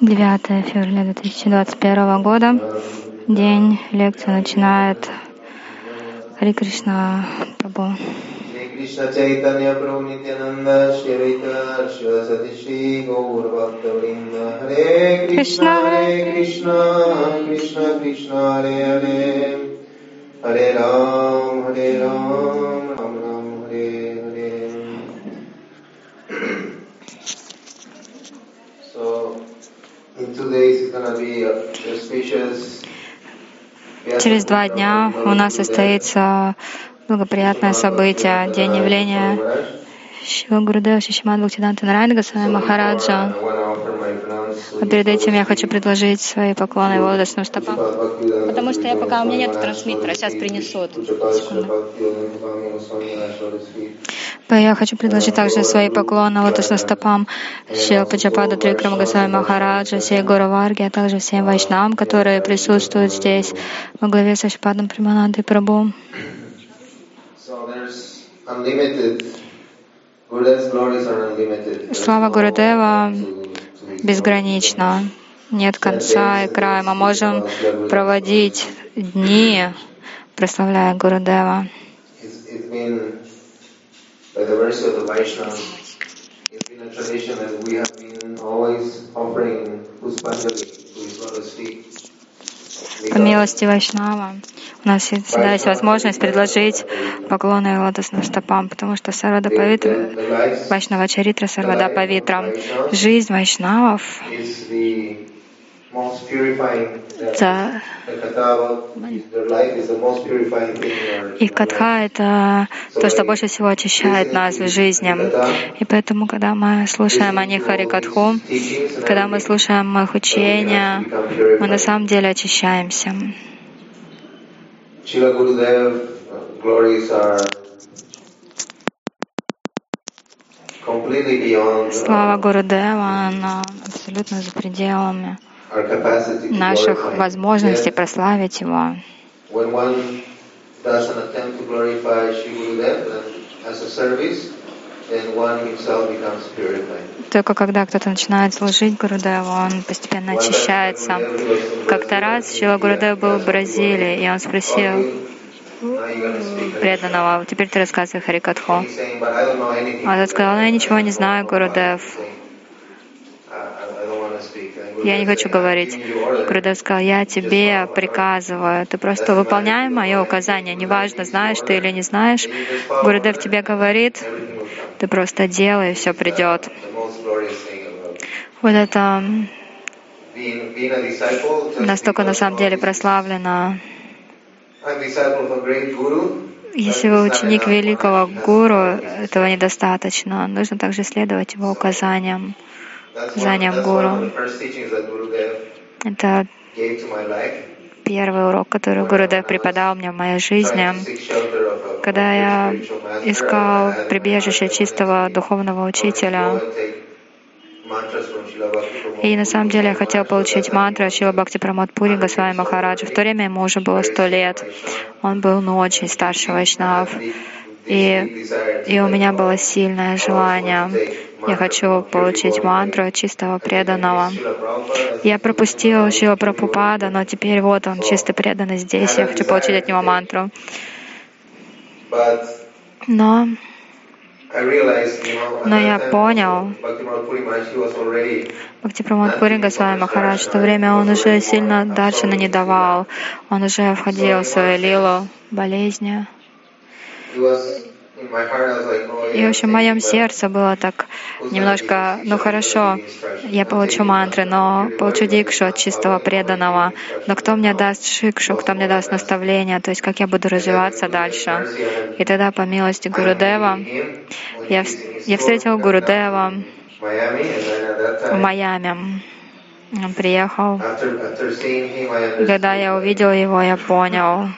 9 февраля 2021 года. День лекции начинает Хари Кришна Krishna Krishna Hare Hare Hare Ram Hare Ram Ram Ram Hare Hare So in two days it's gonna be a auspicious Через два дня у нас состоится благоприятное событие, день явления Шива Гурудева Шишиман Бхактиданта Нарайна Госвами Махараджа. А перед этим я хочу предложить свои поклоны лотосным стопам. Потому что я пока у меня нет трансмиттера, сейчас принесут. Секунду. Я хочу предложить также свои поклоны лотосным стопам Шива Пачапада Трикрама Госвами Махараджа, всей Гора Варги, а также всем вайшнам, которые присутствуют здесь во главе с Ашпадом Приманандой Прабhu. Слава Гурудева безгранична, нет конца и края. Мы можем проводить дни, прославляя Гурудева. По милости Вайшнава у нас всегда есть возможность предложить поклоны лотосным стопам, потому что Сарвада Павитра, Вайшнава Чаритра Сарвада Павитра, жизнь Вайшнавов это их катха — это то, что больше всего очищает нас в жизни. И поэтому, когда мы слушаем о них Хари Катху, когда мы слушаем их учения, мы на самом деле очищаемся. Слава Гурудева, она абсолютно за пределами наших возможностей прославить Его. Только когда кто-то начинает служить Гурудеву, он постепенно очищается. Как-то раз Шила Гурудев был в Бразилии, и он спросил преданного, теперь ты рассказывай Харикатху. А тот сказал, ну я ничего не знаю, Гурудев. Я не хочу говорить. Гурудев сказал, я тебе приказываю, ты просто выполняй мое указание, неважно, знаешь ты или не знаешь. Гурудев тебе говорит, ты просто делай, и все придет. Вот это настолько на самом деле прославлено. Если вы ученик великого гуру, этого недостаточно. Нужно также следовать его указаниям указаниям гуру. Это первый урок, который Гурудев преподал мне в моей жизни. Когда я искал прибежище чистого духовного учителя, и на самом деле я хотел получить мантру Шила Бхакти Прамод Пури Госвами Махараджа. В то время ему уже было сто лет. Он был ну, очень старший вайшнав. И, и у меня было сильное желание. Я хочу получить мантру чистого преданного. Я пропустил Шила Прабхупада, но теперь вот он чисто преданный здесь. Я хочу получить от него мантру. Но но я понял, Бхактипрамад Пури Госвами Махарадж, в то время он уже сильно даршина не давал, он уже входил в свою лилу болезни. И, в общем, в моем сердце было так немножко, ну хорошо, я получу мантры, но получу дикшу от чистого преданного. Но кто мне даст шикшу, кто мне даст наставление, то есть как я буду развиваться дальше. И тогда, по милости Гурудева, я, я встретил Гурудева в Майами. Он приехал. И когда я увидел его, я понял,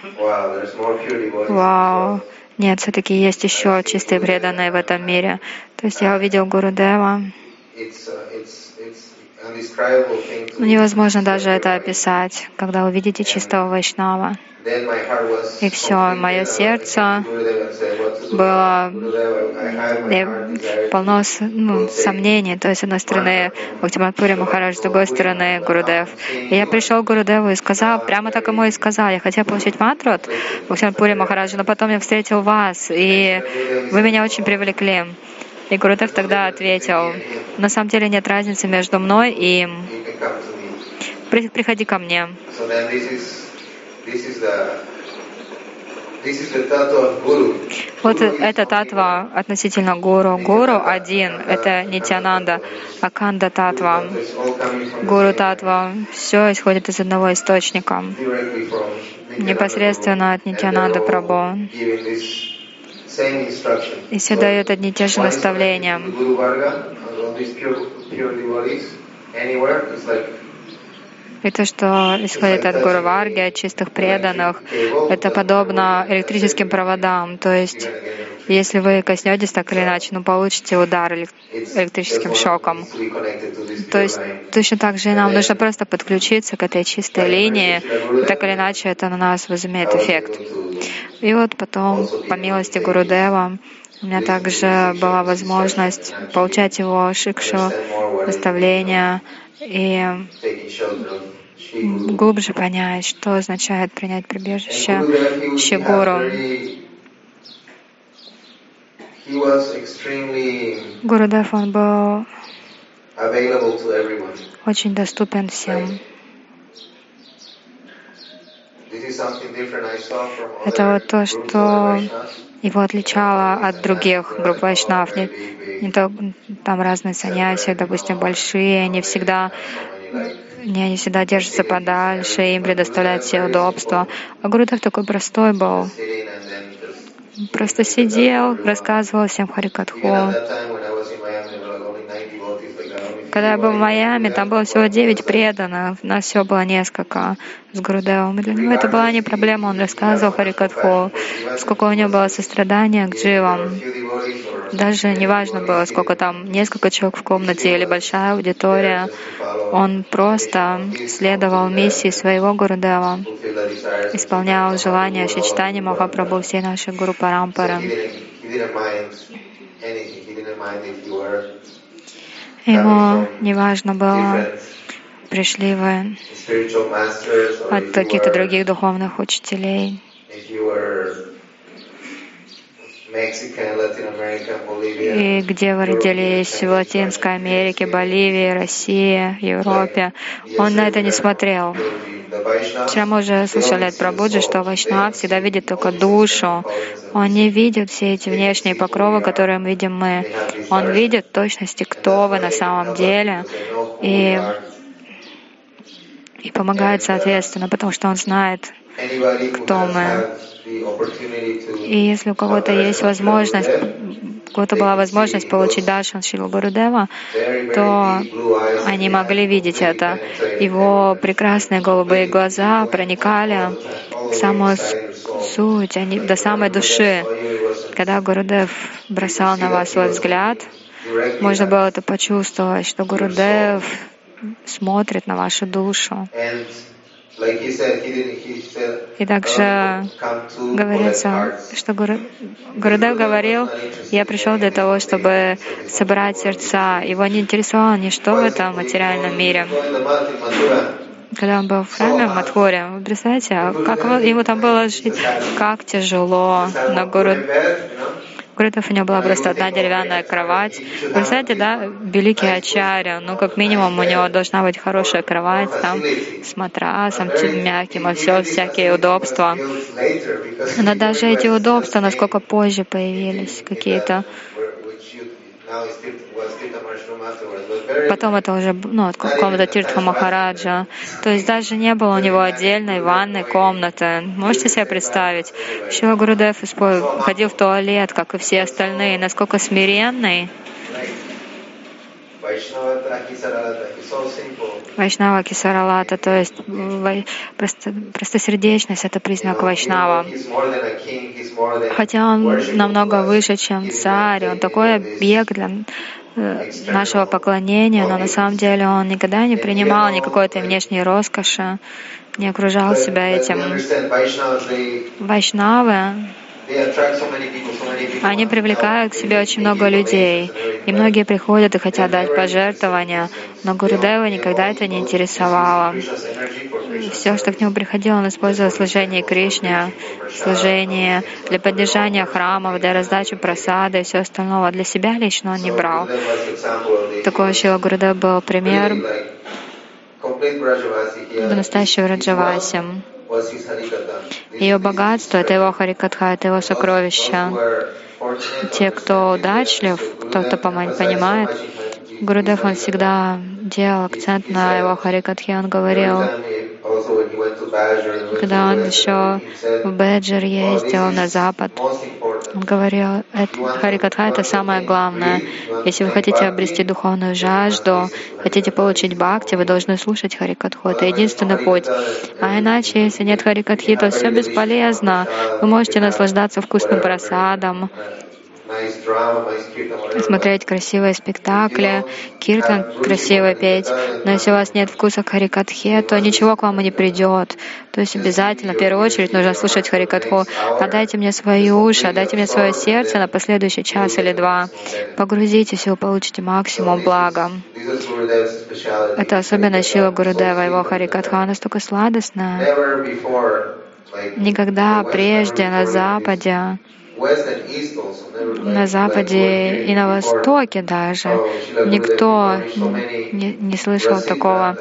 вау, нет, все-таки есть еще чистые преданные в этом мире. То есть я увидел Гурудева. Невозможно даже это описать, когда увидите чистого Вайшнава. И все, мое сердце было полно ну, сомнений. То есть, с одной стороны, Бхактиматпури Махарадж, с другой стороны, Гурудев. И я пришел к Гурудеву и сказал, прямо так ему и сказал, я хотел получить мантру от Бхактиматпури Махараджа, но потом я встретил вас, и вы меня очень привлекли. И Гурудев тогда ответил, на самом деле нет разницы между мной и им. Приходи ко мне. Вот это татва относительно гуру. Гуру один — это Нитянанда, Аканда татва. Гуру татва — все исходит из одного источника, непосредственно от Нитянанда Прабhu. И все дают одни и те же наставления. И то, что исходит от Гуру Варги, от чистых преданных, это подобно электрическим проводам. То есть, если вы коснетесь так или иначе, ну, получите удар электрическим шоком. То есть, точно так же и нам нужно просто подключиться к этой чистой линии, и так или иначе это на нас возымеет эффект. И вот потом, по милости Гурудева, у меня также была возможность получать его шикшу, наставления и глубже понять, что означает принять прибежище Шигуру. Гурудев, он был очень доступен всем. Это вот то, что его отличало от других групп вайшнав. Не, не то, там разные саньяси, допустим, большие, они всегда не, они всегда держатся подальше, им предоставляют все удобства. А Гурудев такой простой был. Просто сидел, рассказывал всем Харикатху. Когда я был в Майами, там было всего девять преданных, нас все было несколько с Гурудевом. И для него это была не проблема, он рассказывал Харикатху, сколько у него было сострадания к дживам. Даже не важно было, сколько там, несколько человек в комнате или большая аудитория. Он просто следовал миссии своего Гурудева, исполнял желания Шичтани Махапрабху всей нашей Гуру Парампары. Ему неважно было, пришли вы от каких-то других духовных учителей, и где вы родились, в Латинской Америке, Боливии, России, Европе. Он на это не смотрел. Вчера мы уже слышали от Прабуджи, что Вайшнав всегда видит только душу. Он не видит все эти внешние покровы, которые мы видим мы. Он видит точности, кто вы на самом деле. И, и помогает соответственно, потому что он знает, кто мы. И если у кого-то есть возможность, у кого-то была возможность получить даршан Шилу Гурудева, то они могли видеть это. Его прекрасные голубые глаза проникали в самую суть, они, до самой души. Когда Гурудев бросал на вас свой взгляд, можно было это почувствовать, что Гурудев смотрит на вашу душу. И также говорится, что Гуру, Гурудев говорил, я пришел для того, чтобы собрать сердца. Его не интересовало ничто в этом материальном мире. Когда он был в храме в Матхуре, вы представляете, а как ему там было жить, как тяжело. Но Гуру, Гурудев у него была просто одна деревянная кровать. Представляете, да, великий ачарья, ну, как минимум, у него должна быть хорошая кровать там с матрасом мягким, а все, всякие удобства. Но даже эти удобства, насколько позже появились какие-то, Потом это уже ну, от какого-то Тиртха Махараджа. То есть даже не было у него отдельной ванной комнаты. Можете себе представить? Шила Гурудев ходил в туалет, как и все остальные. Насколько смиренный. Вайшнава Кисаралата, то есть просто, простосердечность — это признак Вайшнава. Хотя он намного выше, чем царь, он такой объект для э, нашего поклонения, но на самом деле он никогда не принимал никакой-то внешней роскоши, не окружал себя этим. Вайшнавы, они привлекают к себе очень много людей, и многие приходят и хотят дать пожертвования, но Гурудева никогда это не интересовало. Все, что к нему приходило, он использовал служение Кришне, служение для поддержания храмов, для раздачи просады и все остальное. Для себя лично он не брал. Такой Шила Гурудев был пример настоящего Раджаваси. Ее богатство — это его харикатха, это его сокровища. Те, кто удачлив, кто кто понимает, Гурудев, он всегда делал акцент на его харикатхе, он говорил, когда он еще в Беджер ездил на запад, он говорил, Харикатха — это самое главное. Если вы хотите обрести духовную жажду, хотите получить бхакти, вы должны слушать Харикатху. Это единственный путь. А иначе, если нет Харикатхи, то все бесполезно. Вы можете наслаждаться вкусным просадом, смотреть красивые спектакли, киртан красиво петь. Но если у вас нет вкуса к харикатхе, то ничего к вам и не придет. То есть обязательно, в первую очередь, нужно слушать харикатху. Отдайте мне свои уши, отдайте мне свое сердце на последующий час или два. Погрузитесь, и вы получите максимум блага. Это особенно сила Гурудева, его харикатха настолько сладостная. Никогда прежде на Западе на Западе и на Востоке даже никто не, не слышал такого,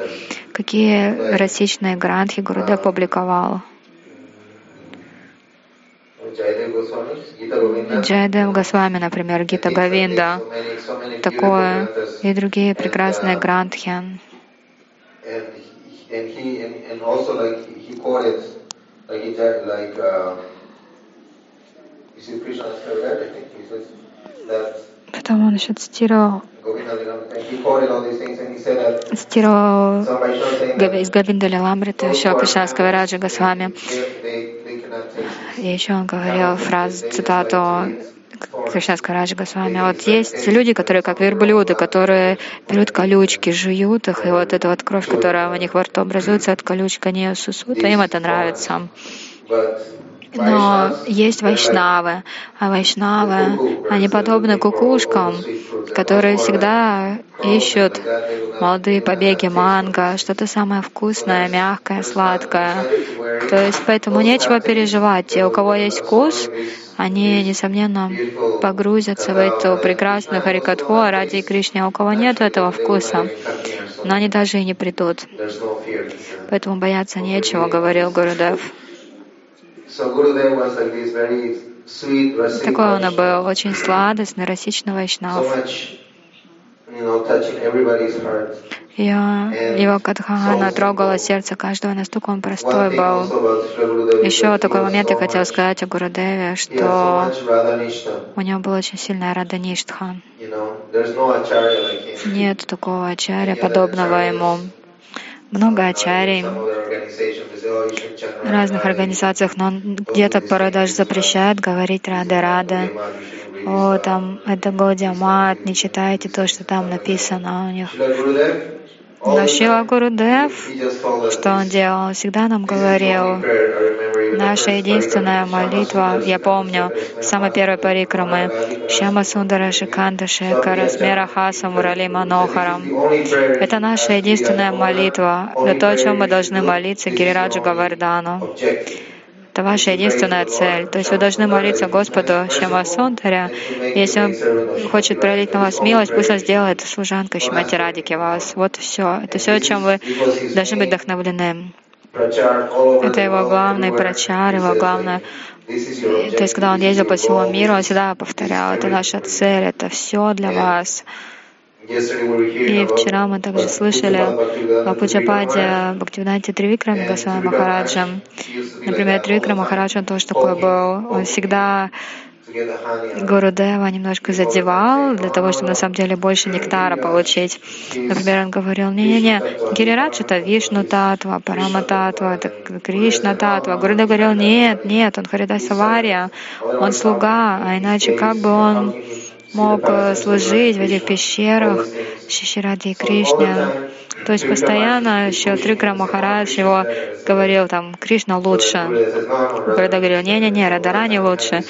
какие расичные грантхи Гурудев публиковал. Джайдев Госвами, например, Гита Говинда, такое, и другие прекрасные грантхи. Потом он еще цитировал, цитировал из Гавинда Ламрита, еще Кришнаского Раджа Госвами. И еще он говорил фразу, цитату Кришнаского Раджа Госвами. Вот есть люди, которые как верблюды, которые берут колючки, жуют их, и вот эта вот кровь, которая у них во рту образуется от колючек, они ее сусут, им это нравится. Но есть вайшнавы, а вайшнавы, они подобны кукушкам, которые всегда ищут молодые побеги манго, что-то самое вкусное, мягкое, сладкое. То есть поэтому нечего переживать. Те, у кого есть вкус, они, несомненно, погрузятся в эту прекрасную харикатху ради Кришны. А у кого нет этого вкуса, но они даже и не придут. Поэтому бояться нечего, говорил Гурудев. Такой он был, очень сладостный, расичный вайшнав. Его, его Кадхана трогала сердце каждого, настолько он простой был. Еще такой момент я хотела сказать о Гурудеве, что у него была очень сильная Радаништха. Нет такого ачаря, подобного ему много ачарий в разных организациях, но где-то порой даже запрещают говорить рада рада. О, там это Годиамат, не читайте то, что там написано у них. Но Шила Гурудев, что он делал, он всегда нам говорил, наша единственная молитва, я помню, самой первой парикрамы, Шяма Сундара Шиканда Шекара Смера Хаса Мурали Манохарам. Это наша единственная молитва, это то, о чем мы должны молиться Гирираджу Гавардану. Это ваша единственная цель. То есть вы должны молиться Господу Шамасунтаря. Если Он хочет пролить на вас милость, пусть Он сделает служанкой Шимати Радики вас. Вот все. Это все, чем вы должны быть вдохновлены. Это его главный прачар, его главное то есть, когда он ездил по всему миру, он всегда повторял, это наша цель, это все для вас. И вчера мы также слышали о Пуджападе Бхактивиданте Тривикраме Госвами Махараджа. Например, Тривикрам Махарадж, он тоже такой был. Он всегда Гурудева немножко задевал для того, чтобы на самом деле больше нектара получить. Например, он говорил, не-не-не, Гирирадж это Вишну Татва, Парама Татва, это Кришна Татва. Гурудев говорил, нет, нет, он Харидаса Вария, он слуга, а иначе как бы он мог э, служить в этих пещерах Шиширади Кришне. То есть постоянно еще Трикра Махарадж его говорил, там, Кришна лучше. Когда говорил, не-не-не, Радарани лучше.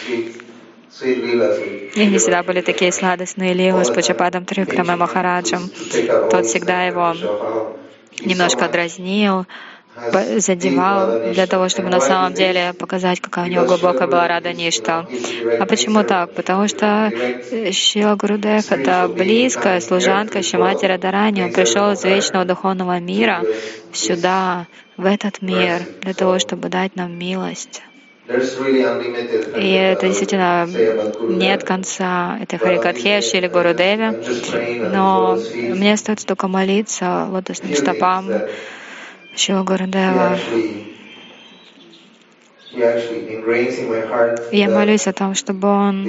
И не всегда были такие сладостные лилы с Пучападом Трикрам и Махараджем. Тот всегда его немножко дразнил, задевал для того, чтобы на самом деле показать, какая у него глубокая была рада ништа. А почему так? Потому что Шила Гурудев — это близкая служанка Шимати Радарани. Он пришел из вечного духовного мира сюда, в этот мир, для того, чтобы дать нам милость. И это действительно нет конца этой Харикатхеши или Гурудеве, но мне остается только молиться лотосным стопам Шила Гурудева. Я молюсь о том, чтобы он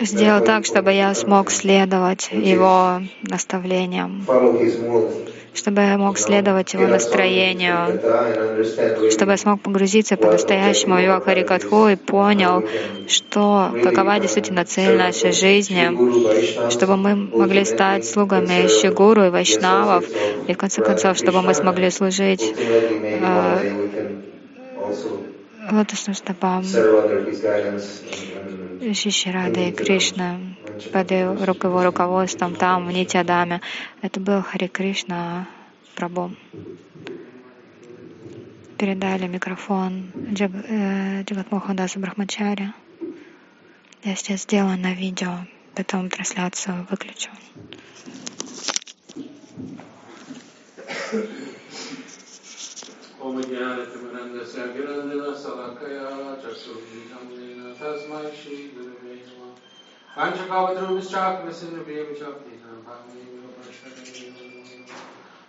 сделал так, чтобы я смог следовать его наставлениям, чтобы я мог следовать его настроению, чтобы я смог погрузиться по-настоящему в его харикатху и понял, что какова действительно цель нашей жизни, чтобы мы могли стать слугами Шигуру и Вайшнавов, и в конце концов, чтобы мы смогли служить э, лотосным стопам Шиши Рады и Кришна под его руководством, там, в Нитядаме. Это был Хари Кришна Прабу. Передали микрофон Джаг, э, Джагатмохандасу Брахмачаре. Я сейчас сделаю на видео, потом трансляцию выключу. Om Jnana Timaranda Sagirandana तस्मै श्रीगुरुवे नमः पञ्चकावतरूपिश्चात्मसिन्नप्रियमिशाब्देशां भागमेव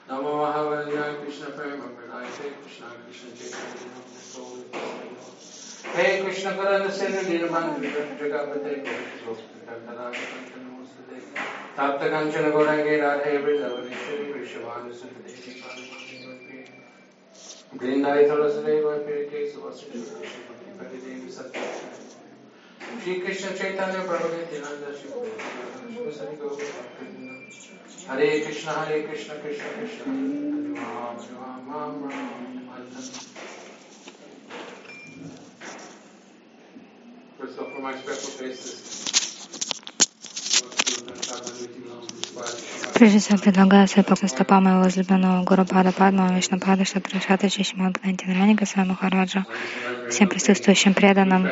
नमो महावल्याय कृष्ण प्रेम प्रदाय हे कृष्ण कृष्ण चैतन्य हे कृष्ण करन से निर्माण विग्रह जगपते तप्त कंचन गौरंगे राधे वृंदावनेश्वरी वृषभानु सुंदरी वृंदाई सरस्वती वर के सुवस्त्र देवी सत्य श्री कृष्ण चैतन्य प्रभु हरे कृष्ण हरे कृष्ण कृष्ण कृष्ण Прежде всего предлагаю свои стопам моего возлюбленного Гуру Пада Падма, Вишнапада, Шатрашата, Чишимагнати Раника, Свами Махараджа, всем присутствующим преданным.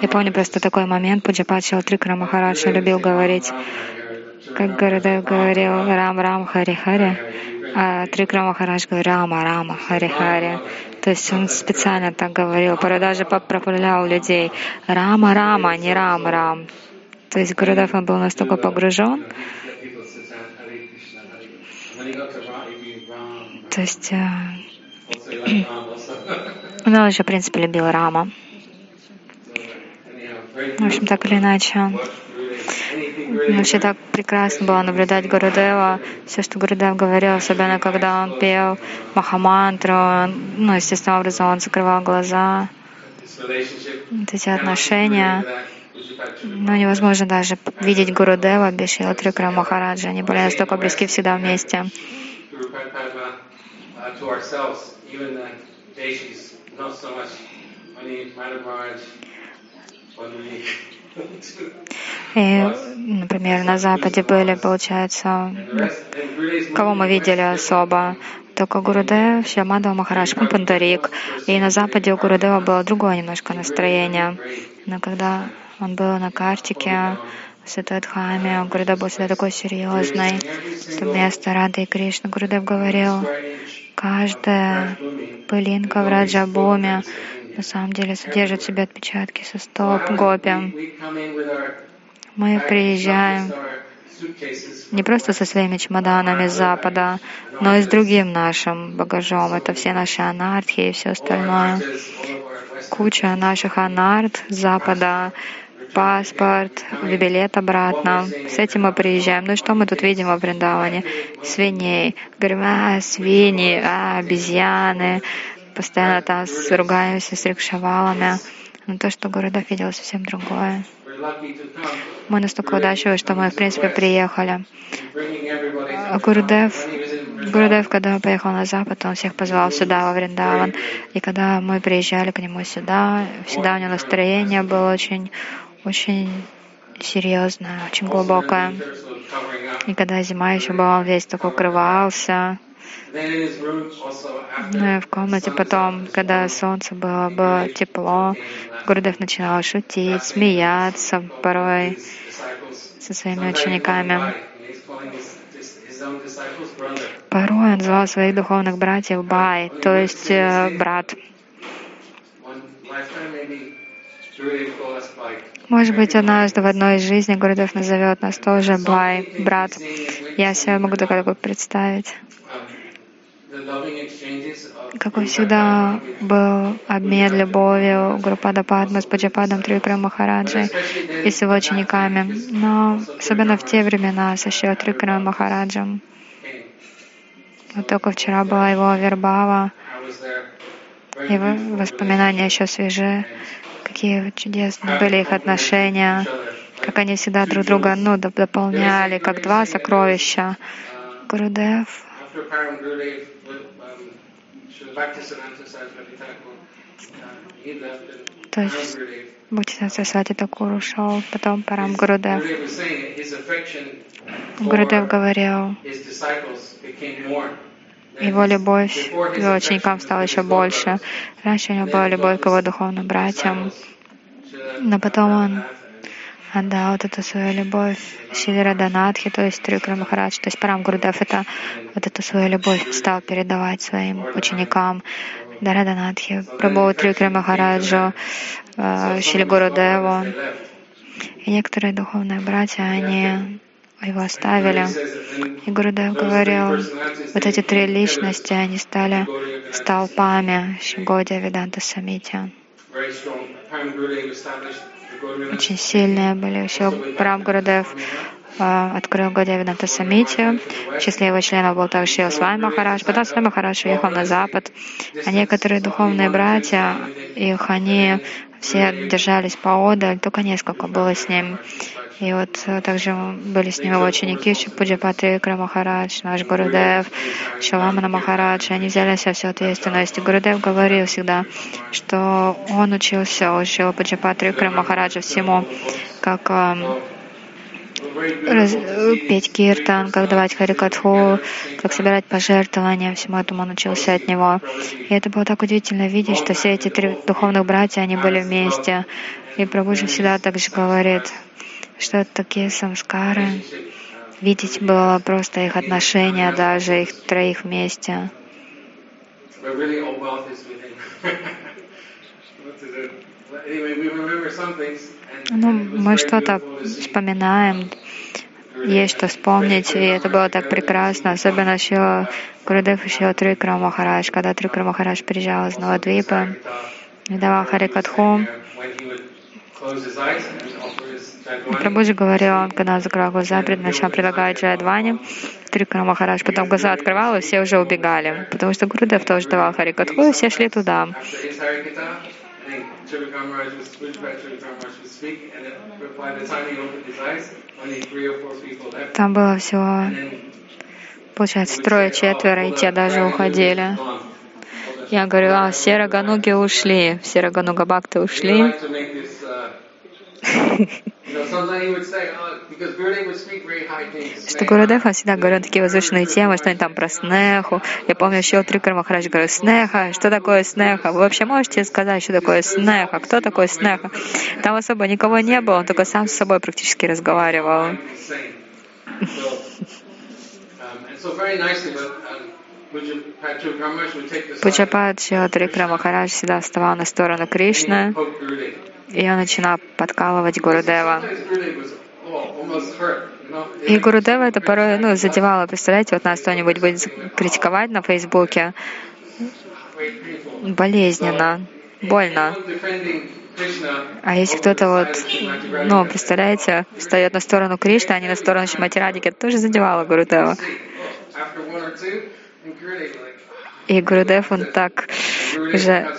Я помню просто такой момент, Пуджапад Шилтрикра Махараджа любил говорить, как Гурудев говорил Рам Рам Хари Хари, а Трикра Махарадж говорил Рама Рама Хари Хари. То есть он специально так говорил, порой даже проправлял людей Рама Рама, не Рам Рам. То есть Гурудев был настолько погружен, то есть э, он еще, в принципе, любил Рама. В общем, так или иначе. Вообще так прекрасно было наблюдать Гурудева. Все, что Гурудев говорил, особенно когда он пел Махамантру, ну, естественным образом он закрывал глаза. Вот эти отношения но невозможно даже видеть Гурудева без Шилатрикра Махараджа. Они были настолько близки всегда вместе. И, например, на Западе были, получается, кого мы видели особо, только Гурудев, Шьямадова Махарадж, Пандарик. И на Западе у Гурудева было другое немножко настроение. Но когда он был на картике в Святой Дхаме. Гурудев был всегда такой серьезный. Это место Рады и Кришны. Гурудев говорил, каждая пылинка в Раджабуме на самом деле содержит в себе отпечатки со стоп гопи. Мы приезжаем не просто со своими чемоданами с Запада, но и с другим нашим багажом. Это все наши анархии и все остальное. Куча наших анарт Запада паспорт, билет обратно. С этим мы приезжаем. Ну и что мы тут видим во Бриндаване? Свиней. Говорим, а, свиньи, а, обезьяны. Постоянно там ругаемся с рикшавалами. Но то, что Гурудев видел, совсем другое. Мы настолько удачливы, что мы, в принципе, приехали. Гурудев, Гурудев, когда поехал на Запад, он всех позвал сюда, во Вриндаван. И когда мы приезжали к нему сюда, всегда у него настроение было очень, очень серьезное, очень глубокое. И когда зима еще была, он весь такой укрывался. Ну и в комнате потом, когда солнце было, было тепло, Гурдев начинал шутить, смеяться порой со своими учениками. Порой он звал своих духовных братьев Бай, то есть э, брат. Может быть, однажды в одной из жизней Гурдев назовет нас тоже Бай, брат. Я себе могу только представить. Какой всегда был обмен любовью Гурупада Падма с Паджападом Трикра Махараджи и с его учениками. Но особенно в те времена со Шива Трикра Махараджем. Вот только вчера была его вербава, и воспоминания еще свежи какие чудесные были их отношения, как они всегда друг друга ну, дополняли, как два сокровища. Гурудев. То есть Бхактисиданта Сарасвати Такур ушел, потом Парам Гурудев. Гурудев говорил, его любовь к его ученикам стала еще больше. Раньше у него была любовь к его духовным братьям, но потом он отдал вот эту свою любовь Шивира Данатхи, то есть Трикра Махарадж, то есть Парам Гурдев, это вот эту свою любовь стал передавать своим ученикам. Дараданатхи, Прабху Трикра Махараджу, э, Шили Гурудеву. И некоторые духовные братья, они его оставили. И Гурудев говорил, вот эти три личности, они стали столпами Шигодия Веданта Самити. Очень сильные были. Еще Прам Гурудев а, открыл Годия Веданта Самити. В числе его членов был также Свай Махарадж. Потом Свай Махарадж уехал на запад. А некоторые духовные братья, их они все держались поодаль, только несколько было с ним. И вот э, также были с ним его ученики Шипуджапати Махарадж, наш Гурудев, Шаламана Махарадж. Они взяли себя всю ответственность. И Гурудев говорил всегда, что он учился у Шилапуджапати Махараджа всему, как эм, раз, петь киртан, как давать харикатху, как собирать пожертвования, всему этому он учился от него. И это было так удивительно видеть, что все эти три духовных братья, они были вместе. И Прабхуджи всегда так же говорит, что такие самскары, видеть было просто их отношения, даже их троих вместе. Ну, мы что-то вспоминаем, есть что вспомнить, и это было так прекрасно, особенно еще Гурудев еще Трикра Махарадж, когда Трикра Махарадж приезжал из Новодвипа, и давал Харикатху, Прабhuджи говорил, когда закрыл глаза, начал предлагать Джайадвани, Трикара Махарадж, потом глаза открывал, и все уже убегали, потому что Гурудев тоже давал Харикатху, и все шли туда. Там было всего, получается, трое-четверо, и те даже уходили. Я говорю, а все Рагануги ушли, все Рагануга Бхакты ушли. Что Гурудев всегда говорил такие возвышенные темы, что они там про снеху. Я помню, еще Трикар Махарадж говорил, снеха, что такое снеха? Вы вообще можете сказать, что такое снеха? Кто такой снеха? Там особо никого не было, он только сам с собой практически разговаривал. Пуджапад Трикра Махарадж всегда вставал на сторону Кришны, и он начинал подкалывать Гурудева. И Гурудева это порой ну, задевало. Представляете, вот нас кто-нибудь будет критиковать на Фейсбуке. Болезненно, больно. А если кто-то вот, ну, представляете, встает на сторону Кришны, а не на сторону Шиматирадики, это тоже задевало Гурудева. И Гурудев, он так уже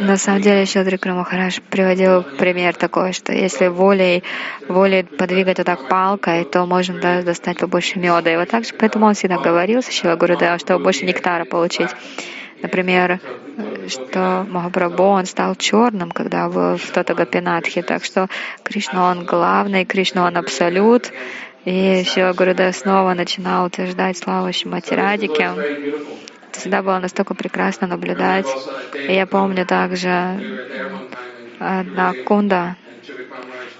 На самом деле, Шадрикра Махараш приводил пример такой, что если волей, волей подвигать вот так палкой, то можно да, достать побольше меда. И вот так же, поэтому он всегда говорил, Шила Гурудева, чтобы больше нектара получить. Например, что Махапрабху, он стал черным, когда был в Татагапинатхе. Так что Кришна, он главный, Кришна, он абсолют. И Шила Гурудев снова начинал утверждать славу Шимати Радике. Всегда было настолько прекрасно наблюдать. И я помню также одна кунда,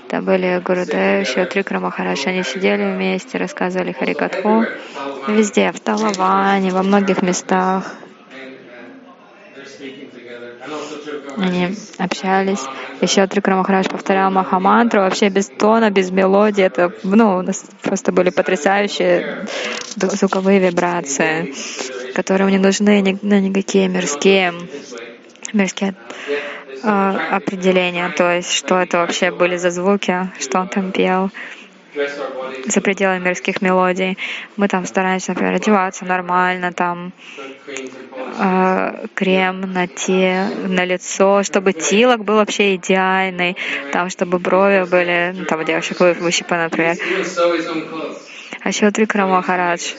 это были Гурудев, Шиотрикра Махараш, они сидели вместе, рассказывали Харикатху. Везде, в Талаване, во многих местах. Они общались. Еще Трикра Махарадж повторял Махамантру вообще без тона, без мелодии. Это, ну, у нас просто были потрясающие звуковые вибрации, которые не нужны ни, ну, никакие мирские, мирские э, определения. То есть, что это вообще были за звуки, что он там пел за пределами мирских мелодий. Мы там стараемся, например, одеваться нормально, там э, крем на те, на лицо, чтобы тилок был вообще идеальный, там, чтобы брови были, ну, там, у девушек выщипаны, например. А еще Трикра Махарадж,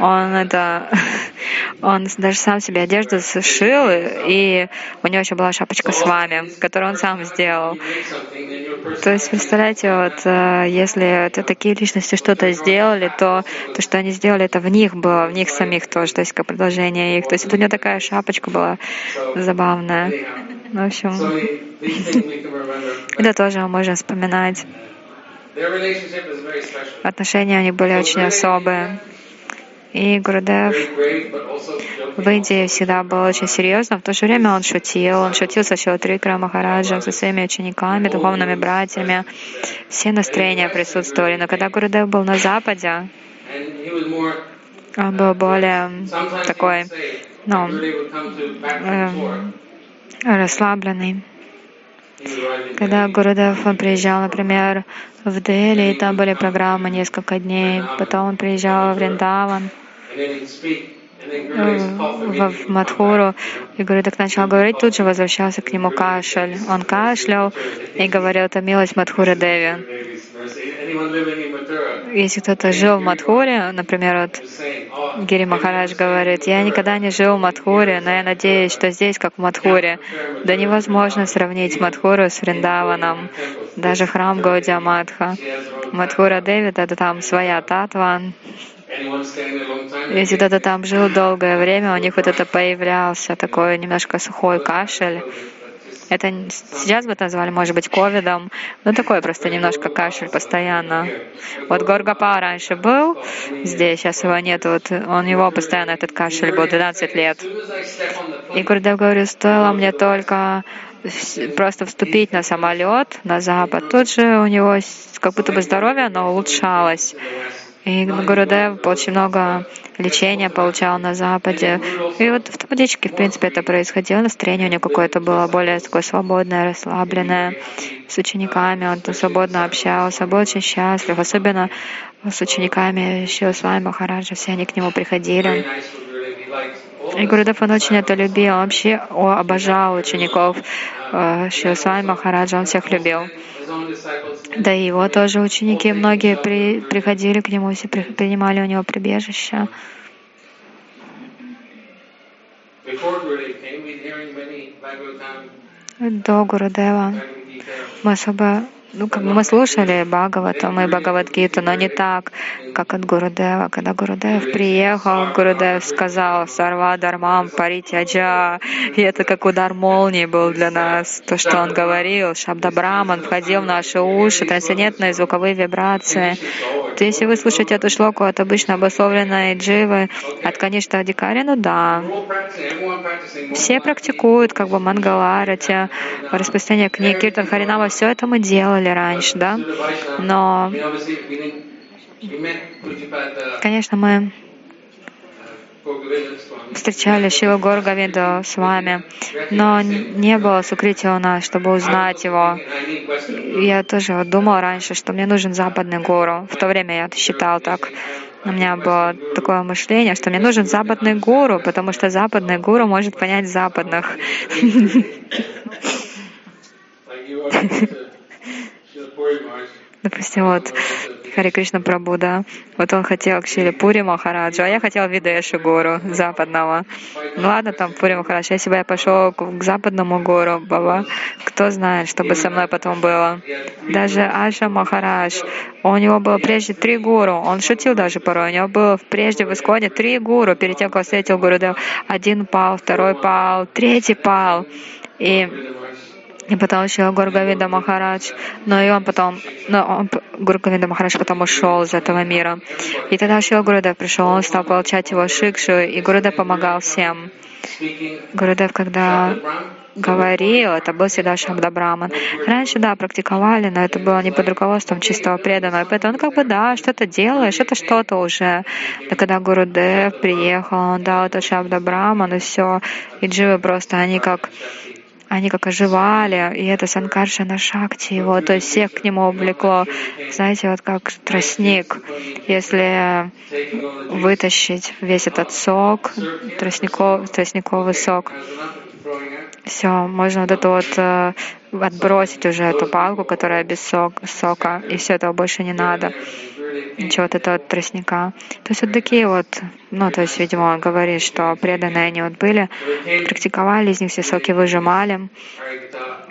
он это, он даже сам себе одежду сшил, и у него еще была шапочка с вами, которую он сам сделал. То есть, представляете, вот э, если это такие личности что-то сделали, то то, что они сделали, это в них было, в них самих тоже, то есть как продолжение их. То есть вот у него такая шапочка была забавная. В общем, это тоже мы можем вспоминать. Отношения у них были очень особые. И Гурудев в Индии всегда был очень серьезным. В то же время он шутил. Он шутил со Шилатрикра Махараджем, со своими учениками, духовными братьями. Все настроения присутствовали. Но когда Гурудев был на Западе, он был более такой, ну, э, расслабленный. Когда Гурудев приезжал, например, в Дели, там были программы несколько дней, потом он приезжал в Вриндаван, в Мадхуру, и Гурудев начал говорить, тут же возвращался к нему кашель. Он кашлял и говорил, это милость Мадхура Деви. Если кто-то жил в Мадхуре, например, вот Гири Махарадж говорит, я никогда не жил в Мадхуре, но я надеюсь, что здесь как в Мадхуре. Да невозможно сравнить Мадхуру с Вриндаваном, даже храм Гаудия Мадха. Мадхура Девит — это там своя татва. Если кто-то там жил долгое время, у них вот это появлялся такой немножко сухой кашель. Это сейчас бы назвали, может быть, ковидом. Ну, такой просто немножко кашель постоянно. Вот Горгапа раньше был здесь, сейчас его нет. Вот у него постоянно этот кашель был 12 лет. И Гурдев говорит, стоило мне только просто вступить на самолет на запад. Тут же у него как будто бы здоровье, оно улучшалось. И Гурудев очень много лечения получал на Западе. И вот в табличке, в принципе, это происходило. Настроение у него какое-то было более такое свободное, расслабленное. С учениками он свободно общался, был очень счастлив. Особенно с учениками еще с вами Махараджа. Все они к нему приходили. И Гурудев, он очень это любил. Он вообще обожал учеников э, Шивасвами Махараджа. Он всех любил. Да и его тоже ученики, многие при, приходили к нему, все при, принимали у него прибежище. До Гурудева мы особо ну, как бы мы слушали Бхагаватам и Бхагавадгиту, но не так, как от Гурудева. Когда Гурудев приехал, Гурудев сказал «Сарва Дармам Паритяджа», и это как удар молнии был для нас. То, что он говорил, Шабда Браман входил в наши уши, трансцендентные звуковые вибрации. То если вы слушаете эту шлоку от обычно обусловленной дживы, от Каништа Адикари, ну да. Все практикуют как бы Мангаларати, распространение книг, Киртан Харинама, все это мы делали делали раньше, да, но, конечно, мы встречали Шиву Горгавиду с вами, но не было сукрития у нас, чтобы узнать его. Я тоже думал раньше, что мне нужен западный гуру. В то время я считал так. у меня было такое мышление, что мне нужен западный гуру, потому что западный гуру может понять западных. Допустим, вот Хари Кришна Прабу, вот он хотел к Шиле Пури Махараджу, а я хотел Видеши Гуру западного. Ну ладно, там Пури Махарадж, если бы я пошел к западному Гуру, Баба, кто знает, что бы со мной потом было. Даже Аша Махарадж, у него было прежде три гуру, он шутил даже порой, у него было прежде в Исконе три гуру, перед тем, как он встретил Гурудев. Один пал, второй пал, третий пал. И и потом еще Гургавида Махарадж, но и он потом, но он, Гургавида Махарадж потом ушел из этого мира. И тогда Шила Гурудев пришел, он стал получать его шикшу, и Гурудев помогал всем. Гурудев, когда говорил, это был всегда Шабда Браман. Раньше, да, практиковали, но это было не под руководством чистого преданного. Поэтому он как бы, да, что-то делаешь, это что-то уже. Но когда Гурудев приехал, он дал это Шабда Браман, и все. И дживы просто, они как они как оживали, и это Санкаршана Шакти его, то есть всех к нему увлекло. Знаете, вот как тростник, если вытащить весь этот сок, тростников, тростниковый сок, все, можно вот это вот э, отбросить уже эту палку, которая без сок, сока, и все этого больше не надо ничего вот этого тростника. То есть вот такие вот, ну, то есть, видимо, он говорит, что преданные они вот были, практиковали, из них все соки выжимали,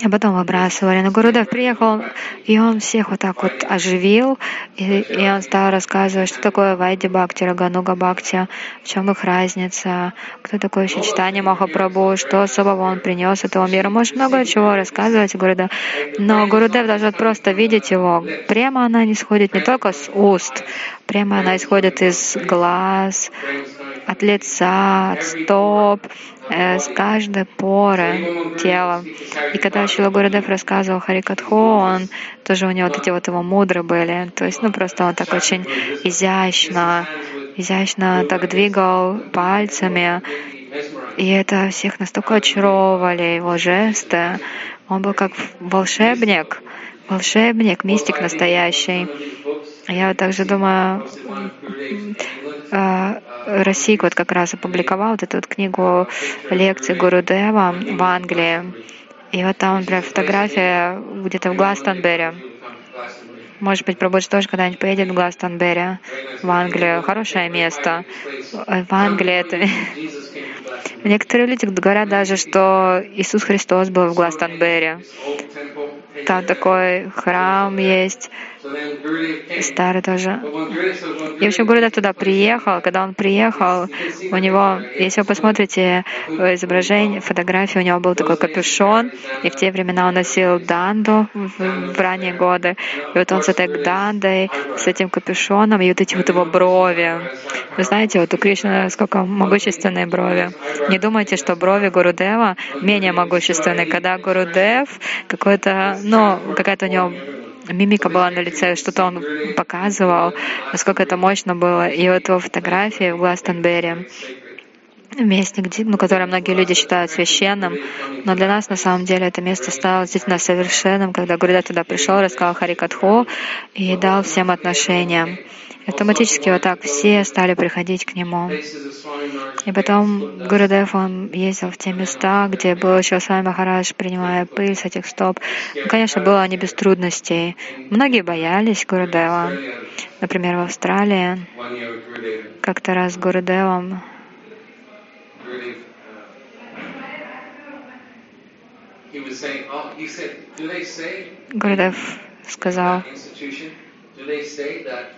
а потом выбрасывали. Но Гурудев приехал, и он всех вот так вот оживил, и, и он стал рассказывать, что такое Вайди Бхакти, Рагануга Бхакти, в чем их разница, кто такой Читание Махапрабху, что особого он принес этому миру. Может много чего рассказывать Гурудев, но Гурудев должен просто видеть его. Прямо она не сходит не только с уст, прямо она исходит из глаз, от лица, от стоп, э, с каждой поры тела. И когда Шила Гурудев рассказывал Харикатху, он тоже у него вот эти вот его мудры были. То есть, ну просто он так очень изящно, изящно так двигал пальцами. И это всех настолько очаровывали, его жесты. Он был как волшебник, волшебник, мистик настоящий. Я также думаю, э, Росик вот как раз опубликовал вот эту вот книгу лекций Гурудева в Англии. И вот там, например, фотография где-то в Гластонберри. Может быть, Прабудж тоже когда-нибудь поедет в Гластонберри, в Англию. Хорошее место. В Англии это... Некоторые люди говорят даже, что Иисус Христос был в Гластонберри. Там такой храм есть, старый тоже. И вообще Гурудев туда приехал. Когда он приехал, у него, если вы посмотрите изображение, фотографии, у него был такой капюшон, и в те времена он носил данду в, в ранние годы. И вот он с этой дандой, с этим капюшоном, и вот эти вот его брови. Вы знаете, вот у Кришны сколько могущественные брови. Не думайте, что брови Гурудева менее могущественные. Когда Гурудев какой-то, ну, какая-то у него мимика была на лице, что-то он показывал, насколько это мощно было. И вот его фотографии в Гластонберри, месте, ну, которое многие люди считают священным, но для нас на самом деле это место стало действительно совершенным, когда Гурдев туда пришел, рассказал Харикатху и дал всем отношения. Автоматически вот так все стали приходить к нему. И потом Гурудев, он ездил в те места, где был еще с вами Махарадж, принимая пыль с этих стоп. Ну, конечно, было не без трудностей. Многие боялись Гурудева. Например, в Австралии как-то раз с Гурудевом Гурудев сказал,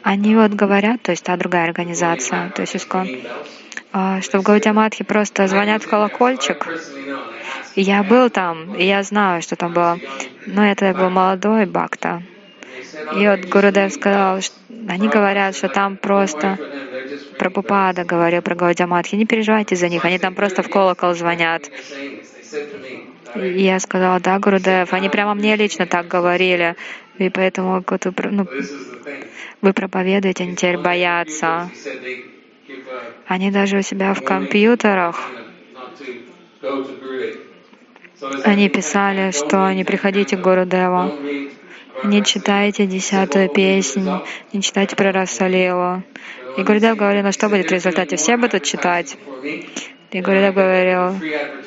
они вот говорят, то есть та другая организация, то есть Искон, а, что в Гаудиаматхе просто звонят в колокольчик. Я был там, и я знаю, что там было. Но это был молодой Бхакта. И вот Гурудев сказал, что они говорят, что там просто Прабхупада говорил про Гаудиаматхи. Не переживайте за них, они там просто в колокол звонят. И я сказала, да, Гурудев, они прямо мне лично так говорили. И поэтому ну, вы проповедуете, они теперь боятся. Они даже у себя в компьютерах, они писали, что не приходите к Гурудеву. не читайте десятую песнь, не читайте про Расалилу. И Гурдев говорил, ну что будет в результате? Все будут читать. И Гурдев говорил,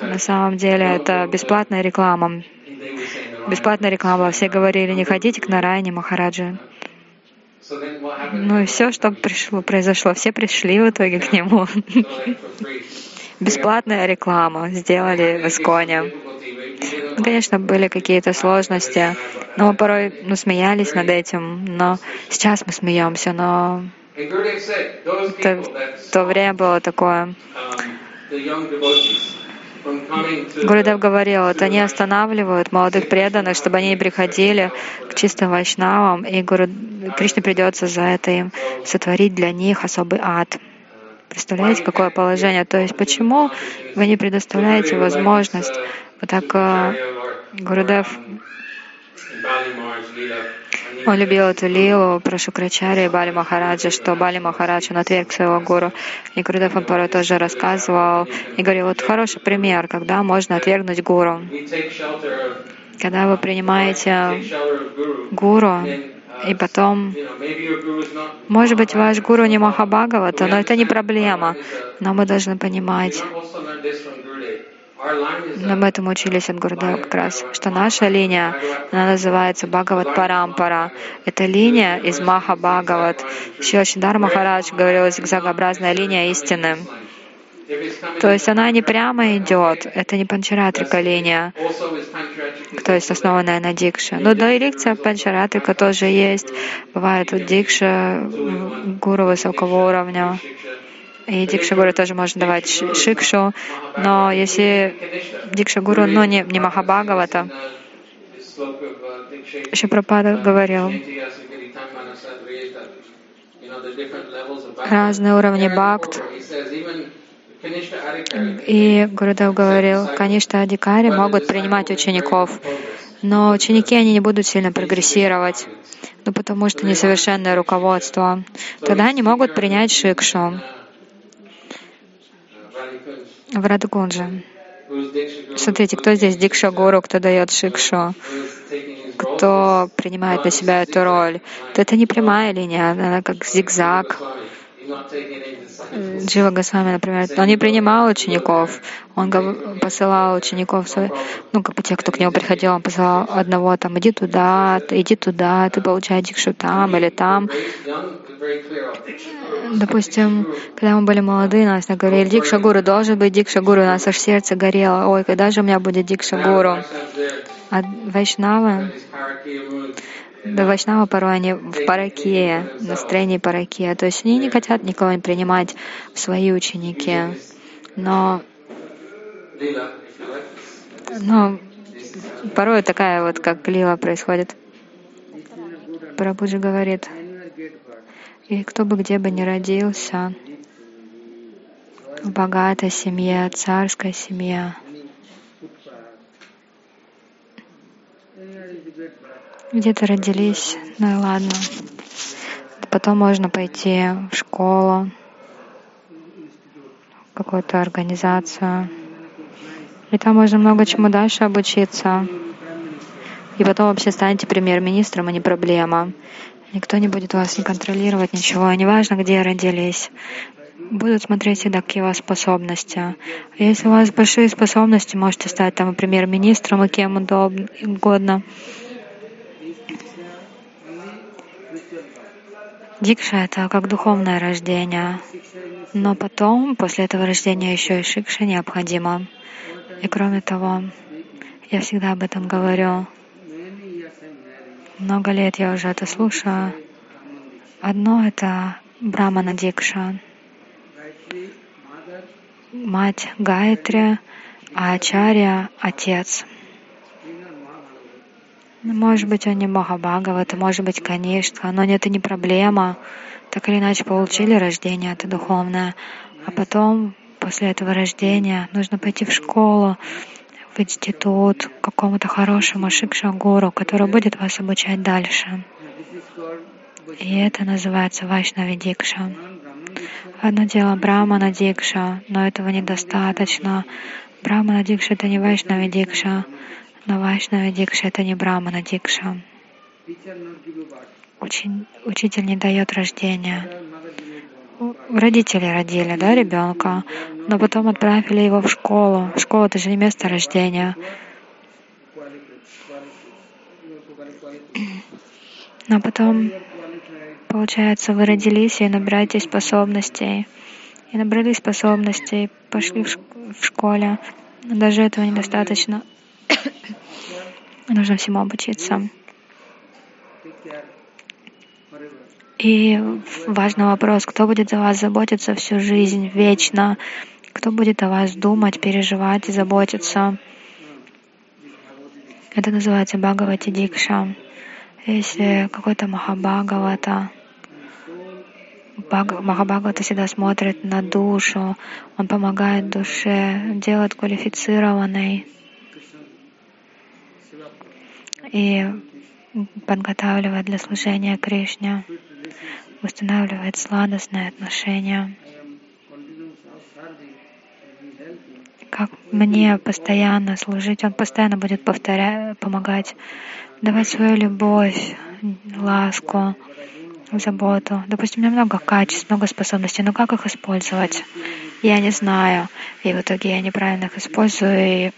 на самом деле это бесплатная реклама. Бесплатная реклама. Все говорили, не ходите к Нарайне Махараджи. Ну и все, что пришло, произошло. Все пришли в итоге к нему. Бесплатная реклама сделали в Исконе. Ну, конечно, были какие-то сложности, но мы порой ну, смеялись над этим, но сейчас мы смеемся, но это, то время было такое. Гурудев говорил, это не останавливают молодых преданных, чтобы они приходили к чистым вайшнавам, и Гуру... Кришне придется за это им сотворить для них особый ад. Представляете, какое положение? То есть почему вы не предоставляете возможность вот так э, Гурудев он любил эту лилу про Шукрачари и Бали Махараджа, что Бали Махарадж, он отверг своего гуру. И Гурудев он порой тоже рассказывал и говорил, вот хороший пример, когда можно отвергнуть гуру. Когда вы принимаете гуру, и потом, может быть, ваш гуру не Махабхагавата, но это не проблема. Но мы должны понимать, но мы этому учились от Гурдева как раз, что наша линия, она называется Бхагават Парампара. Это линия из Маха Бхагават. Шилашидар Махарадж говорил, зигзагообразная линия истины. То есть она не прямо идет, это не панчаратрика линия, то есть основанная на дикше. Но да и лекция панчаратрика тоже есть. Бывает вот дикша гуру высокого уровня. И Дикшагуру тоже можно давать шикшу, но если Дикшагуру, ну не, не Махабхагавата, Шипрапада говорил, разные уровни бхакт. И Гурудев говорил, конечно, адикари могут принимать учеников, но ученики, они не будут сильно прогрессировать, ну, потому что несовершенное руководство. Тогда они могут принять шикшу в Радгунже. Смотрите, кто здесь Дикша Гуру, кто дает Шикшу, кто принимает на себя эту роль. То это не прямая линия, она как зигзаг. Джива Госвами, например, он не принимал учеников, он посылал учеников, ну, как бы тех, кто к нему приходил, он посылал одного, там, иди туда, иди туда, ты получай дикшу там или там. Допустим, когда мы были молодые, нас говорили, Дикша Гуру, должен быть Дикша Гуру, у нас аж сердце горело, ой, когда же у меня будет Дикша Гуру? А Вайшнавы, да Вайшнава порой они в параке, настроении параке, то есть они не хотят никого не принимать в свои ученики, но, но порой такая вот, как лила происходит. Прабуджи говорит, и кто бы где бы ни родился, в богатой семье, царской семье, где-то родились, ну и ладно. Потом можно пойти в школу, в какую-то организацию. И там можно много чему дальше обучиться. И потом вообще станете премьер-министром, а не проблема. Никто не будет вас не контролировать, ничего. И неважно, где родились. Будут смотреть всегда, какие у вас способности. Если у вас большие способности, можете стать там премьер-министром и кем удобно, угодно. Дикша — это как духовное рождение. Но потом, после этого рождения, еще и шикша необходима. И кроме того, я всегда об этом говорю, много лет я уже это слушаю. Одно — это Брамана Дикша, мать Гайтри, а Ачарья — отец. Может быть, он не Махабхагава, это может быть конечно, но это не проблема. Так или иначе, получили рождение, это духовное. А потом, после этого рождения, нужно пойти в школу, в институт, к какому-то хорошему шикша-гуру, который будет вас обучать дальше. И это называется Вайшнави Дикша. Одно дело Брахмана Дикша, но этого недостаточно. Брахмана Дикша — это не Вайшнави Дикша, но Вайшнави Дикша — это не Брахмана Дикша. Учень, учитель не дает рождения. Родители родили, да, ребенка, но потом отправили его в школу. Школа — это же не место рождения. Но потом, получается, вы родились и набираете способностей. И набрали способностей, пошли в школе. Но даже этого недостаточно. Нужно всему обучиться. И важный вопрос, кто будет за вас заботиться всю жизнь, вечно? Кто будет о вас думать, переживать и заботиться? Это называется Бхагавати Дикша. Если какой-то Махабхагавата, Махабхагавата всегда смотрит на душу, он помогает душе, делает квалифицированной и подготавливает для служения Кришне устанавливает сладостные отношения. Как мне постоянно служить, он постоянно будет повторять, помогать, давать свою любовь, ласку, заботу. Допустим, у меня много качеств, много способностей, но как их использовать? Я не знаю. И в итоге я неправильно их использую, и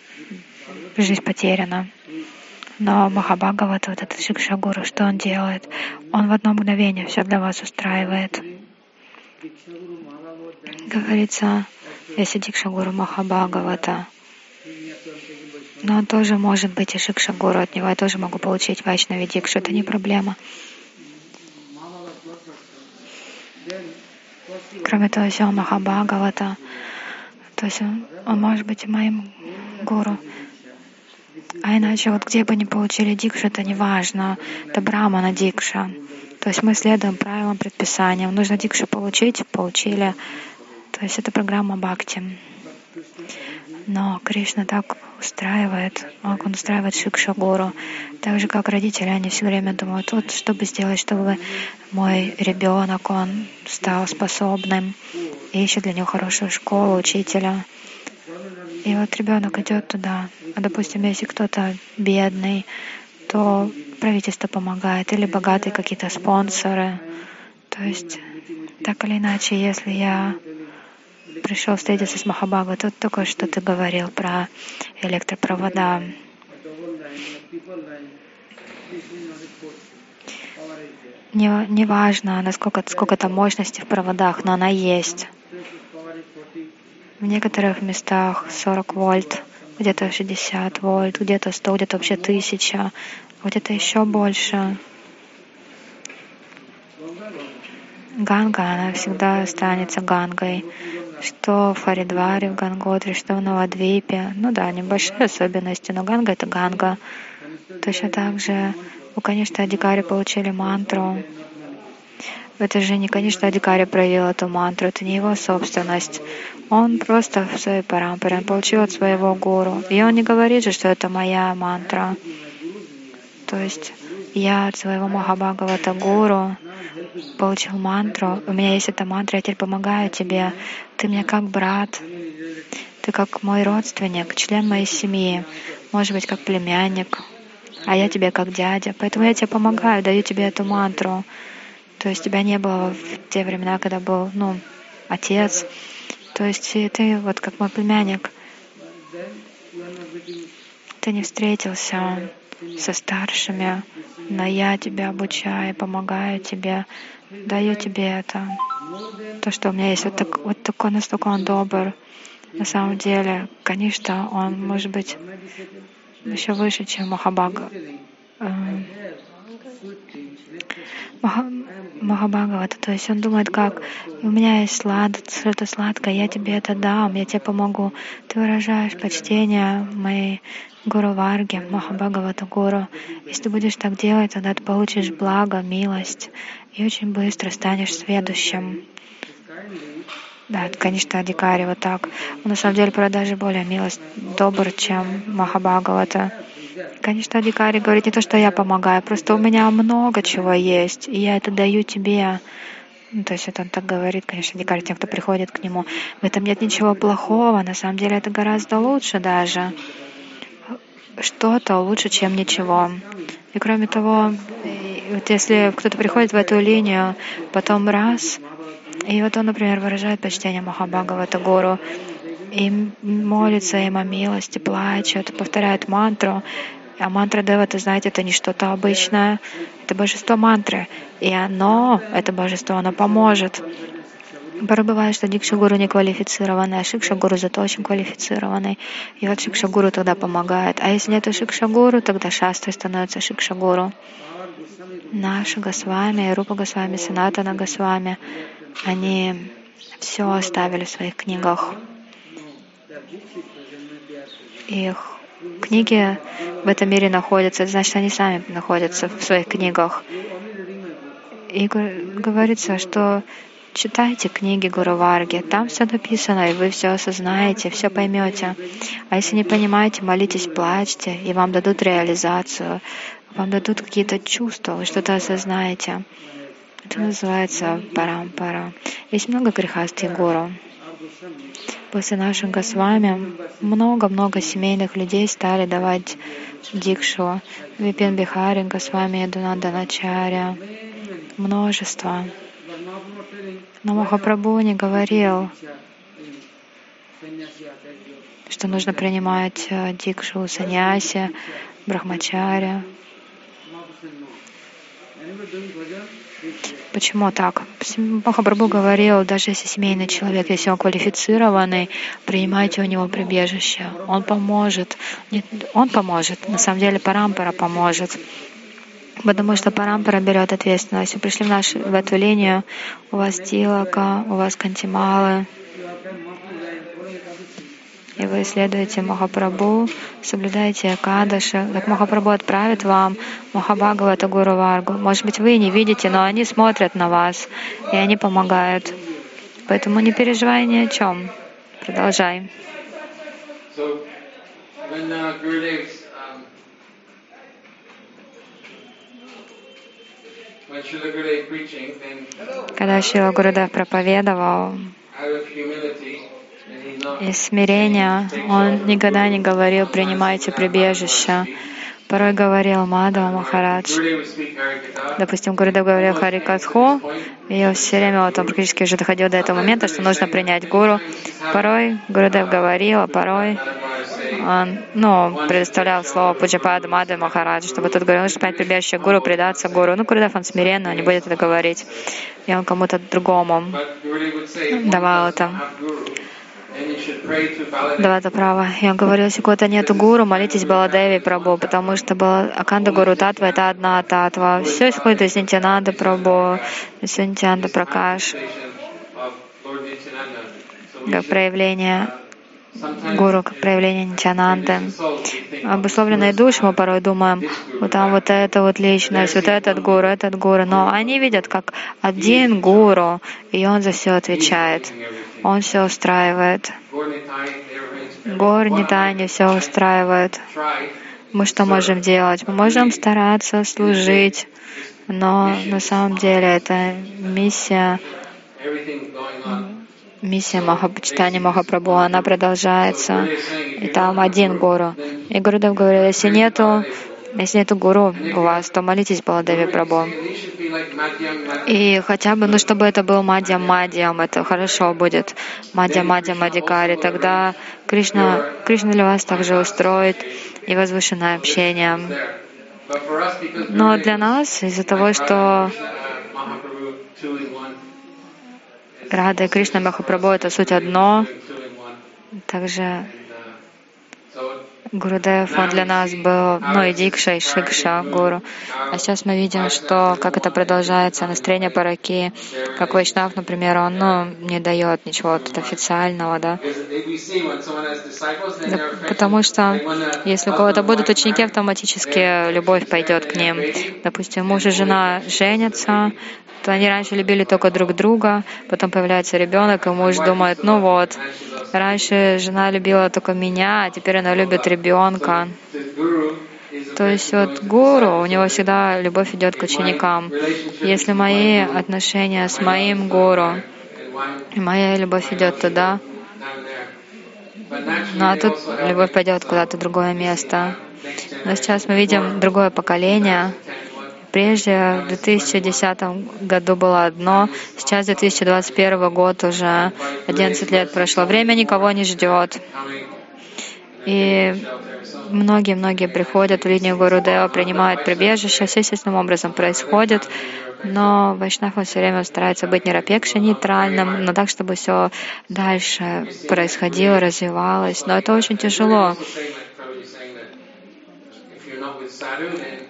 жизнь потеряна. Но Махабхагават, вот этот Шикшагуру, что он делает? Он в одно мгновение все для вас устраивает. Говорится, если Дикшагуру Махабхагавата, но он тоже может быть и Шикшагуру, от него я тоже могу получить Вайшнави Дикшу, это не проблема. Кроме того, если он Махабхагавата, то есть он, он может быть моим гуру. А иначе вот где бы ни получили дикшу, это не важно. Это брамана дикша. То есть мы следуем правилам, предписаниям. Нужно дикшу получить, получили. То есть это программа бхакти. Но Кришна так устраивает, он устраивает Шикша Гуру. Так же, как родители, они все время думают, вот что бы сделать, чтобы мой ребенок, он стал способным, и ищет для него хорошую школу, учителя. И вот ребенок идет туда. А допустим, если кто-то бедный, то правительство помогает, или богатые какие-то спонсоры. То есть, так или иначе, если я пришел встретиться с Махабагой, тут только что ты говорил про электропровода. Не, не важно, насколько сколько там мощности в проводах, но она есть. В некоторых местах 40 вольт, где-то 60 вольт, где-то 100, где-то вообще 1000, где-то еще больше. Ганга, она всегда останется Гангой. Что в Харидваре, в Ганготре, что в Навадвипе. Ну да, небольшие особенности, но Ганга — это Ганга. Точно так же у, конечно, Адикари получили мантру, это же не, конечно, Адикари проявил эту мантру, это не его собственность. Он просто в своей парампаре, он получил от своего гуру. И он не говорит же, что это моя мантра. То есть я от своего Махабхагавата гуру получил мантру. У меня есть эта мантра, я теперь помогаю тебе. Ты мне как брат, ты как мой родственник, член моей семьи, может быть, как племянник, а я тебе как дядя. Поэтому я тебе помогаю, даю тебе эту мантру. То есть тебя не было в те времена, когда был, ну, отец. То есть ты вот как мой племянник. Ты не встретился со старшими, но я тебя обучаю, помогаю тебе, даю тебе это. То, что у меня есть вот, так, вот такой, настолько он добр. На самом деле, конечно, он может быть еще выше, чем Махабага. Махабхагавата, то есть он думает, как у меня есть слад, что-то сладкое, я тебе это дам, я тебе помогу. Ты выражаешь почтение моей Гуру Варги, Махабхагавата Гуру. Если ты будешь так делать, тогда ты получишь благо, милость и очень быстро станешь следующим. Да, конечно, Адикари вот так. Он на самом деле, правда, даже более милость, добр, чем Махабхагавата. Конечно, Адикари говорит не то, что я помогаю, просто у меня много чего есть, и я это даю тебе. Ну, то есть это он так говорит, конечно, Адикари тем, кто приходит к нему. В этом нет ничего плохого, на самом деле это гораздо лучше даже. что-то лучше, чем ничего. И кроме того, вот если кто-то приходит в эту линию, потом раз, и вот он, например, выражает почтение Махабхагавата Гуру, и молится им о милости, плачет, повторяет мантру, а мантра Дева, это, знаете, это не что-то обычное, это божество мантры. И оно, это божество, оно поможет. Порой бывает, что Дикша Гуру не квалифицированный, а Шикша Гуру зато очень квалифицированный. И вот Шикша Гуру тогда помогает. А если нет Шикша Гуру, тогда Шастры становится Шикша Гуру. Наша Госвами, Рупа Госвами, Санатана Госвами, они все оставили в своих книгах. Их книги в этом мире находятся, значит, они сами находятся в своих книгах. И говорится, что читайте книги Гуру Варги, там все написано, и вы все осознаете, все поймете. А если не понимаете, молитесь, плачьте, и вам дадут реализацию, вам дадут какие-то чувства, вы что-то осознаете. Это называется парампара. Есть много грехастых гуру. После наших Госвами много-много семейных людей стали давать дикшу. Випин Бихари, Госвами, Ядунанда Начаря. Множество. Но Махапрабху не говорил, что нужно принимать э, дикшу саньяси, брахмачари. Почему так? Махапрабху говорил, даже если семейный человек, если он квалифицированный, принимайте у него прибежище. Он поможет. Нет, он поможет. На самом деле Парампара поможет. Потому что Парампара берет ответственность. Вы пришли в, нашу, в эту линию, у вас Тилака, у вас Кантималы, и вы следуете Махапрабху, соблюдаете Акадаши, как Махапрабху отправит вам Махабхагава, это Гуру Варгу. Может быть, вы не видите, но они смотрят на вас, и они помогают. Поэтому не переживай ни о чем. Продолжай. Когда Шила Гурудев проповедовал, из смирения он никогда не говорил «принимайте прибежище». Порой говорил Мадава Махарадж. Допустим, Гурудев говорил Харикатху, и все время вот он практически уже доходил до этого момента, что нужно принять Гуру. Порой Гурудев говорил, а порой он ну, предоставлял слово Пуджапада Мады Махараджа, чтобы тот говорил, нужно принять прибежище Гуру, предаться Гуру. Ну, Гурудев, он смиренно, не будет это говорить. И он кому-то другому давал это Давата права. Я говорю, если кого-то нету гуру, молитесь Баладеви Прабу, потому что Аканда Гуру Татва — это одна татва. Все исходит из Нитянанда Прабу, из Нитянанда Пракаш, как проявление гуру, как проявление Нитянанды. Обусловленные души мы порой думаем, вот там вот это вот личность, вот этот гуру, этот гуру, но они видят как один гуру, и он за все отвечает. Он все устраивает. Горни Тайни все устраивает. Мы что можем делать? Мы можем стараться служить, но на самом деле это миссия, миссия Махапачитания Махапрабху, она продолжается. И там один гуру. И Гурудев говорил, если нету если нету гуру у вас, то молитесь Баладеви Прабhu. И хотя бы, ну, чтобы это был Мадьям Мадьям, это хорошо будет. Мадьям Мадьям Мадикари. Тогда Кришна, Кришна для вас также устроит и возвышенное общение. Но для нас, из-за того, что Рада и Кришна Махапрабху — это суть одно, также Гурудев, он для нас был, ну и Дикша, и Шикша, Гуру. А сейчас мы видим, что как это продолжается, настроение параки, как Вайшнав, например, он ну, не дает ничего тут официального, да? да. Потому что если у кого-то будут ученики, автоматически любовь пойдет к ним. Допустим, муж и жена женятся, то они раньше любили только друг друга, потом появляется ребенок, и муж думает, ну вот, Раньше жена любила только меня, а теперь она любит ребенка. То есть вот гуру, у него всегда любовь идет к ученикам. Если мои отношения с моим гуру, моя любовь идет туда, ну а тут любовь пойдет куда-то другое место. Но сейчас мы видим другое поколение. Прежде, в 2010 году было одно, сейчас 2021 год уже 11 лет прошло. Время никого не ждет. И многие-многие приходят в линию Гурудева, принимают прибежище, все естественным образом происходит, но Вайшнав все время старается быть нерапекшей, нейтральным, но так, чтобы все дальше происходило, развивалось. Но это очень тяжело.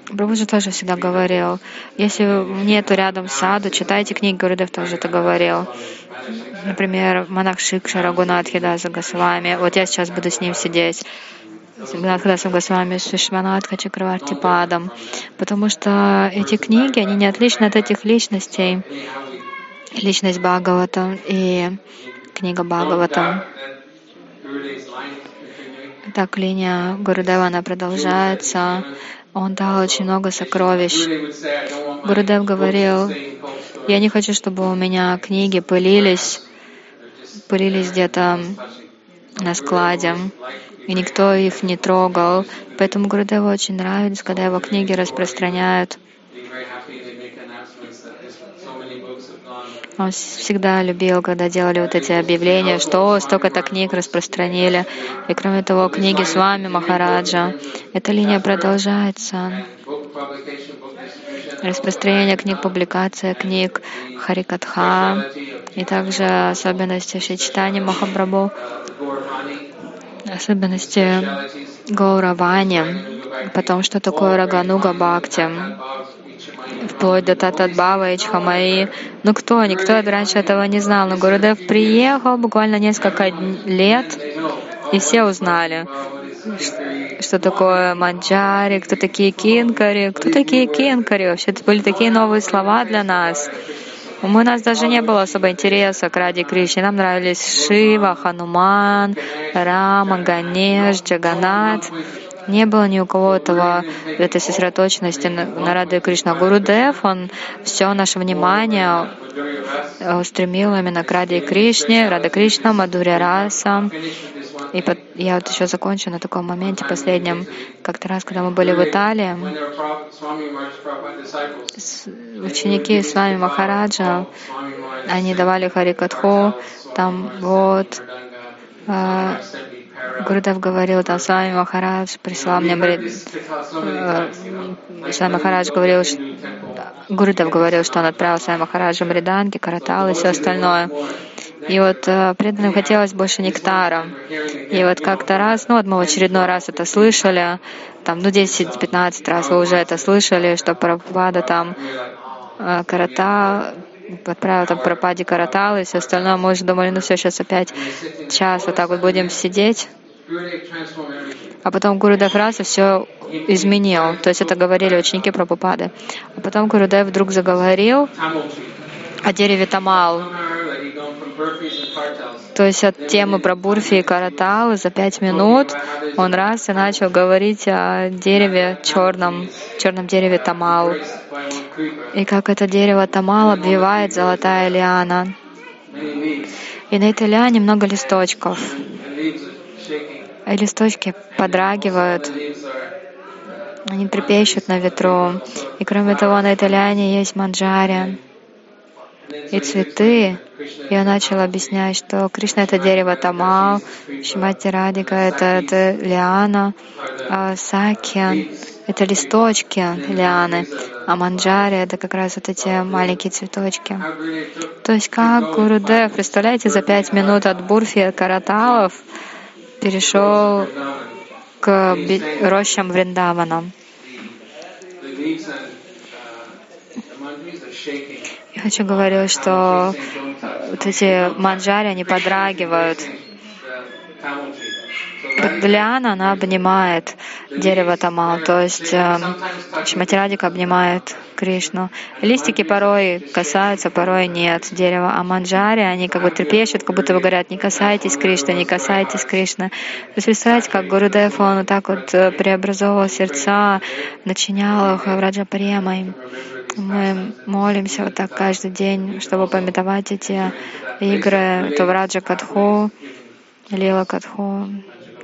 Прабхуджи тоже всегда говорил, если нету рядом саду, читайте книги, Гурудев тоже это говорил. Например, монах Шикша Рагунат Хидаса Госвами. Вот я сейчас буду с ним сидеть. Гнадхадасом Госвами с Вишванатха Чакраварти Падом. Потому что эти книги, они не отличны от этих личностей. Личность Бхагавата и книга Бхагавата. Так линия Гурудева, она продолжается. Он дал очень много сокровищ. Гурудев говорил, я не хочу, чтобы у меня книги пылились, пылились где-то на складе, и никто их не трогал. Поэтому Гурудеву очень нравится, когда его книги распространяют. Он всегда любил, когда делали вот эти объявления, что столько-то книг распространили. И кроме того, книги с вами, Махараджа. Эта линия продолжается. Распространение книг, публикация книг, Харикатха и также особенности Шичтани Махапрабху, особенности Гауравани, потом что такое Рагануга Бхакти, вплоть до Татадбава и Чхамаи. Ну кто? Никто раньше этого не знал. Но Гурудев приехал буквально несколько лет, и все узнали, что такое манджари, кто такие кинкари, кто такие кинкари. Вообще это были такие новые слова для нас. У нас даже не было особо интереса к Ради Кришне. Нам нравились Шива, Хануман, Рама, Ганеш, Джаганат не было ни у кого этого, этой сосредоточенности на, на Раде Кришна. Гурудев, он все наше внимание устремил именно к Раде Кришне, Рада Кришна, Мадуря Раса. И под, я вот еще закончу на таком моменте последнем. Как-то раз, когда мы были в Италии, ученики с вами Махараджа, они давали Харикатху, там вот а, Гурудев говорил, там с вами Махарадж прислал мне бред. Э, с вами Махарадж говорил, что... Гурудев говорил, что он отправил с вами Махараджу Бриданки, Каратал и все остальное. И вот э, преданным хотелось больше нектара. И вот как-то раз, ну вот мы в очередной раз это слышали, там, ну 10-15 раз вы уже это слышали, что Прабхупада там э, Карата отправил там Пропади Каратал и все остальное. Мы уже думали, ну все, сейчас опять час вот так вот будем сидеть. А потом Гурудев раз и все изменил. То есть это говорили ученики Прабхупады. А потом Гурудев вдруг заговорил о дереве Тамал. То есть от темы про Бурфи и Каратал за пять минут он раз и начал говорить о дереве черном, черном дереве Тамал. И как это дерево Тамал обвивает золотая лиана. И на этой лиане много листочков. И листочки подрагивают, они трепещут на ветру. И кроме того, на этой лиане есть манджари и цветы. И он начал объяснять, что Кришна — это дерево Тамал, Шимати Радика — это, это лиана, а Сакья — это листочки лианы, а Манджари — это как раз вот эти маленькие цветочки. То есть как Гурудев, представляете, за пять минут от Бурфи Караталов перешел к рощам Вриндавана. Я хочу говорить, что вот эти манджари, они подрагивают. Лиана, она обнимает дерево Тамал, то есть э, обнимает Кришну. Листики порой касаются, порой нет дерева, а манджари, они как бы трепещут, как будто бы говорят, не касайтесь Кришны, не касайтесь Кришны. Вы представляете, как Гурудев, он вот так вот э, преобразовывал сердца, начинял их Раджа Премой. Мы молимся вот так каждый день, чтобы пометовать эти игры, то в Раджа Катху, Лила Катху,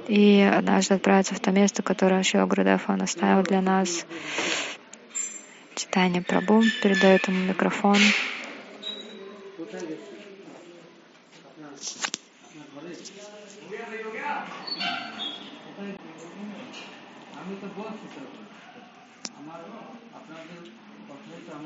и однажды отправиться в то место, которое Шива Гурудев он оставил для нас. Читание Прабу передает ему микрофон.